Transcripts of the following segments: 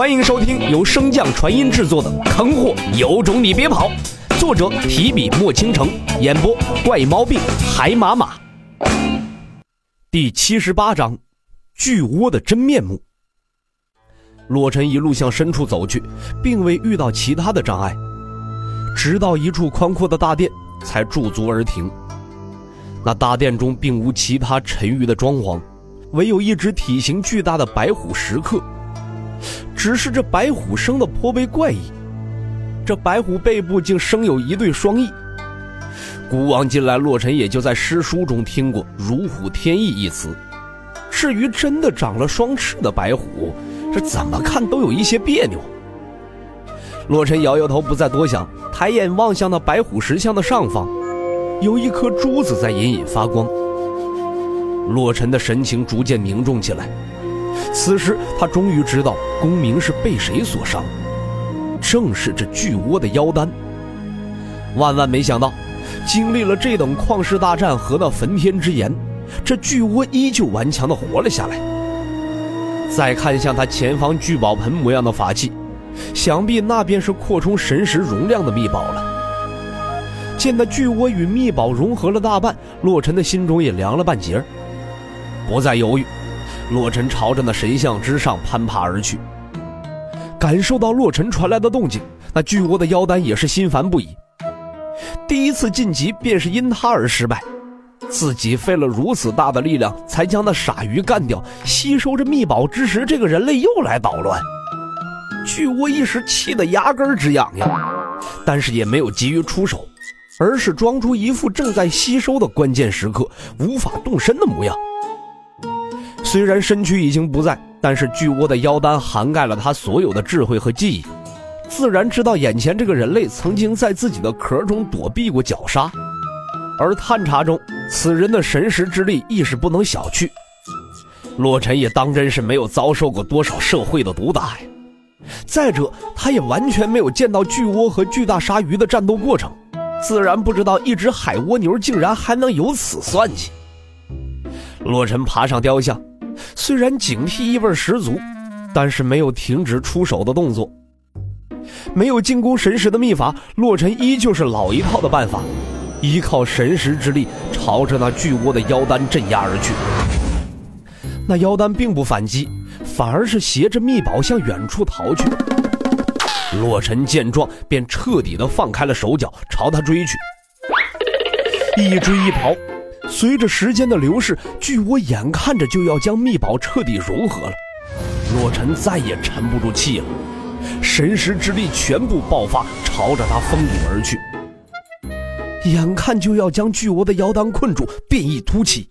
欢迎收听由升降传音制作的《坑货有种你别跑》，作者提笔墨倾城，演播怪毛病海马马。第七十八章，巨窝的真面目。洛尘一路向深处走去，并未遇到其他的障碍，直到一处宽阔的大殿，才驻足而停。那大殿中并无其他沉郁的装潢，唯有一只体型巨大的白虎石刻。只是这白虎生的颇为怪异，这白虎背部竟生有一对双翼。古往今来，洛尘也就在诗书中听过“如虎添翼”一词。至于真的长了双翅的白虎，这怎么看都有一些别扭。洛尘摇摇头，不再多想，抬眼望向那白虎石像的上方，有一颗珠子在隐隐发光。洛尘的神情逐渐凝重起来。此时，他终于知道公明是被谁所伤，正是这巨窝的妖丹。万万没想到，经历了这等旷世大战和那焚天之炎，这巨窝依旧顽强地活了下来。再看向他前方聚宝盆模样的法器，想必那便是扩充神识容量的秘宝了。见那巨窝与秘宝融合了大半，洛尘的心中也凉了半截不再犹豫。洛尘朝着那神像之上攀爬而去，感受到洛尘传来的动静，那巨窝的妖丹也是心烦不已。第一次晋级便是因他而失败，自己费了如此大的力量才将那傻鱼干掉，吸收着秘宝之时，这个人类又来捣乱。巨窝一时气得牙根直痒痒，但是也没有急于出手，而是装出一副正在吸收的关键时刻无法动身的模样。虽然身躯已经不在，但是巨窝的妖丹涵盖了他所有的智慧和记忆，自然知道眼前这个人类曾经在自己的壳中躲避过绞杀，而探查中此人的神识之力亦是不能小觑。洛尘也当真是没有遭受过多少社会的毒打呀，再者他也完全没有见到巨窝和巨大鲨鱼的战斗过程，自然不知道一只海蜗牛竟然还能有此算计。洛尘爬上雕像。虽然警惕意味十足，但是没有停止出手的动作。没有进攻神石的秘法，洛尘依旧是老一套的办法，依靠神石之力朝着那巨窝的妖丹镇压而去。那妖丹并不反击，反而是携着秘宝向远处逃去。洛尘见状，便彻底的放开了手脚，朝他追去。一追一跑。随着时间的流逝，巨窝眼看着就要将秘宝彻底融合了，洛尘再也沉不住气了，神识之力全部爆发，朝着他封顶而去。眼看就要将巨窝的腰丹困住，变异突起。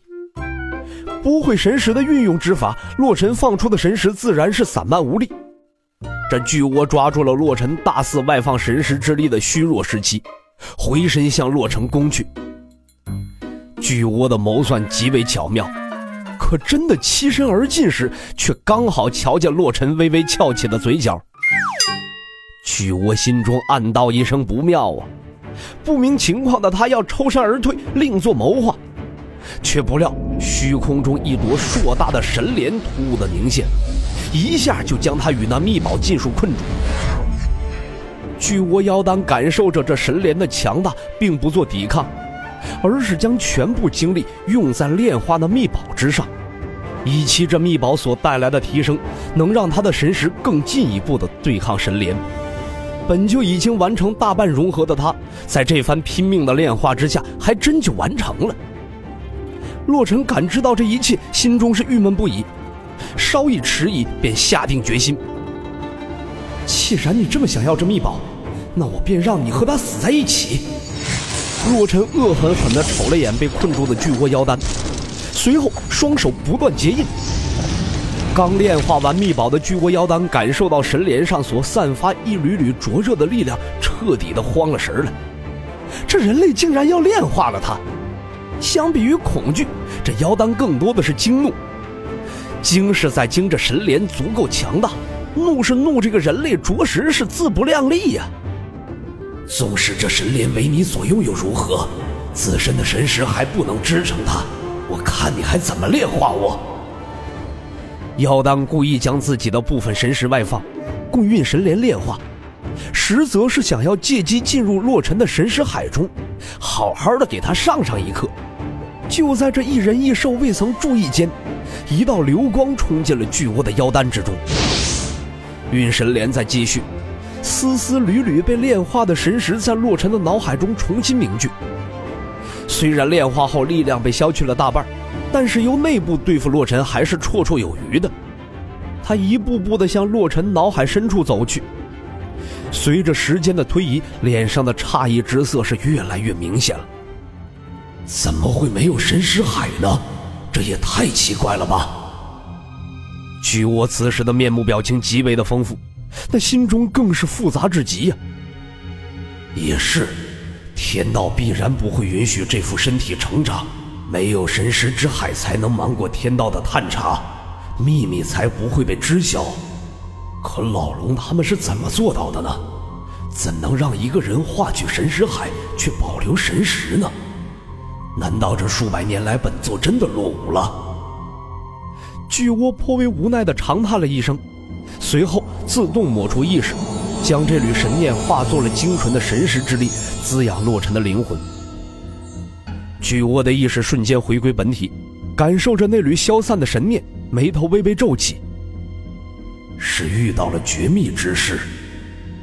不会神识的运用之法，洛尘放出的神识自然是散漫无力。这巨窝抓住了洛尘大肆外放神识之力的虚弱时期，回身向洛尘攻去。巨窝的谋算极为巧妙，可真的栖身而进时，却刚好瞧见洛尘微微翘起的嘴角。巨窝心中暗道一声不妙啊！不明情况的他要抽身而退，另作谋划，却不料虚空中一朵硕大的神莲突兀的凝现，一下就将他与那秘宝尽数困住。巨窝妖丹感受着这神莲的强大，并不做抵抗。而是将全部精力用在炼化那秘宝之上，以期这秘宝所带来的提升，能让他的神识更进一步的对抗神莲。本就已经完成大半融合的他，在这番拼命的炼化之下，还真就完成了。洛尘感知到这一切，心中是郁闷不已，稍一迟疑，便下定决心：既然你这么想要这秘宝，那我便让你和他死在一起。洛尘恶狠狠地瞅了眼被困住的巨窝妖丹，随后双手不断结印。刚炼化完秘宝的巨窝妖丹感受到神莲上所散发一缕缕灼热的力量，彻底的慌了神儿了。这人类竟然要炼化了他！相比于恐惧，这妖丹更多的是惊怒。惊是在惊这神莲足够强大，怒是怒这个人类着实是自不量力呀。纵使这神莲为你所用又，如何？自身的神识还不能支撑它，我看你还怎么炼化我？妖丹故意将自己的部分神识外放，供运神莲炼化，实则是想要借机进入洛尘的神识海中，好好的给他上上一课。就在这一人一兽未曾注意间，一道流光冲进了巨窝的妖丹之中。运神莲在继续，丝丝缕缕被炼化的神识在洛尘的脑海中重新凝聚。虽然炼化后力量被消去了大半，但是由内部对付洛尘还是绰绰有余的。他一步步地向洛尘脑海深处走去。随着时间的推移，脸上的诧异之色是越来越明显了。怎么会没有神识海呢？这也太奇怪了吧！巨窝此时的面目表情极为的丰富，那心中更是复杂至极呀。也是，天道必然不会允许这副身体成长，没有神识之海才能瞒过天道的探查，秘密才不会被知晓。可老龙他们是怎么做到的呢？怎能让一个人化去神识海，却保留神识呢？难道这数百年来本座真的落伍了？巨窝颇为无奈地长叹了一声，随后自动抹除意识，将这缕神念化作了精纯的神识之力，滋养洛尘的灵魂。巨窝的意识瞬间回归本体，感受着那缕消散的神念，眉头微微皱起。是遇到了绝密之事，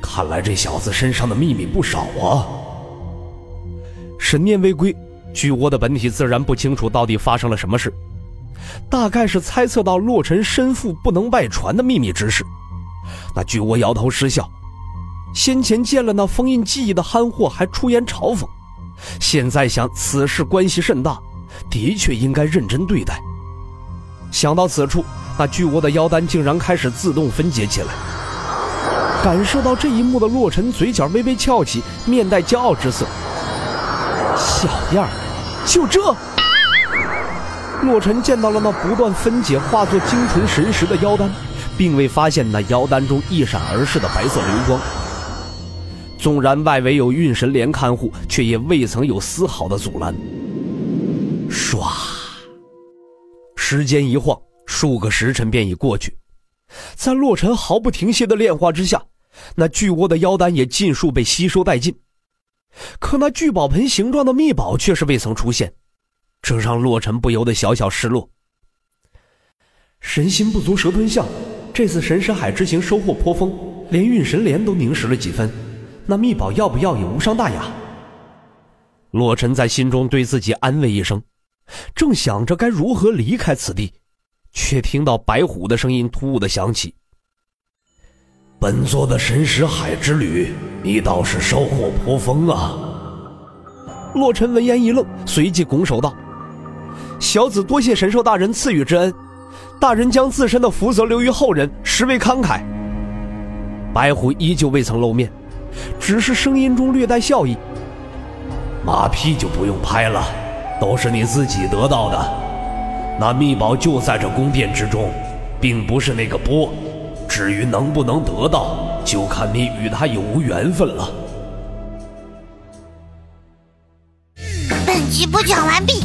看来这小子身上的秘密不少啊。神念未归，巨窝的本体自然不清楚到底发生了什么事。大概是猜测到洛尘身负不能外传的秘密之事，那巨窝摇头失笑。先前见了那封印记忆的憨货，还出言嘲讽，现在想此事关系甚大，的确应该认真对待。想到此处，那巨窝的妖丹竟然开始自动分解起来。感受到这一幕的洛尘，嘴角微微翘起，面带骄傲之色。小样儿，就这？洛尘见到了那不断分解、化作精纯神石的妖丹，并未发现那妖丹中一闪而逝的白色流光。纵然外围有运神莲看护，却也未曾有丝毫的阻拦。唰，时间一晃，数个时辰便已过去，在洛尘毫不停歇的炼化之下，那巨窝的妖丹也尽数被吸收殆尽。可那聚宝盆形状的秘宝却是未曾出现。这让洛尘不由得小小失落。神心不足蛇吞象，这次神识海之行收获颇丰，连运神莲都凝实了几分。那秘宝要不要也无伤大雅。洛尘在心中对自己安慰一声，正想着该如何离开此地，却听到白虎的声音突兀的响起：“本座的神识海之旅，你倒是收获颇丰啊。”洛尘闻言一愣，随即拱手道。小子多谢神兽大人赐予之恩，大人将自身的福泽留于后人，实为慷慨。白虎依旧未曾露面，只是声音中略带笑意。马屁就不用拍了，都是你自己得到的。那秘宝就在这宫殿之中，并不是那个波。至于能不能得到，就看你与他有无缘分了。本集播讲完毕。